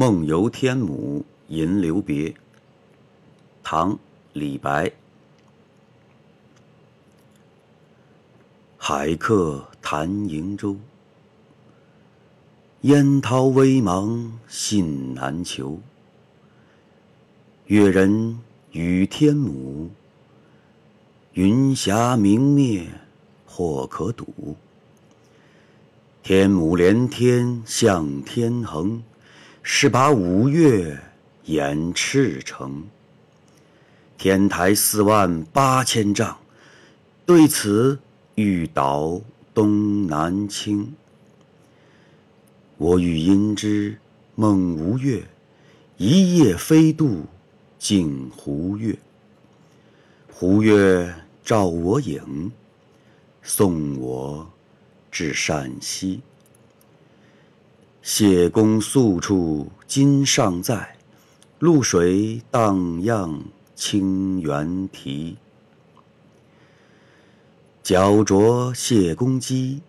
梦游天姥吟留别，唐·李白。海客谈瀛洲，烟涛微茫信难求。越人语天姥，云霞明灭或可睹。天姥连天向天横，是把五岳掩赤城。天台四万八千丈，对此欲倒东南倾。我欲因之梦吴越，一夜飞渡。镜湖月，湖月照我影，送我至陕西。谢公宿处今尚在，渌水荡漾清猿啼。脚着谢公屐，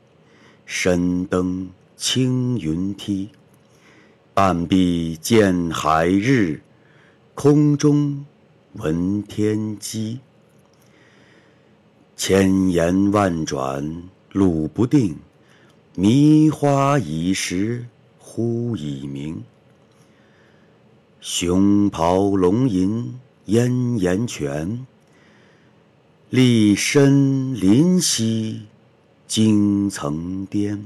身登青云梯。半壁见海日。空中闻天鸡，千言万转路不定，迷花倚石忽已明。熊咆龙吟咽炎泉，立深林兮惊层巅。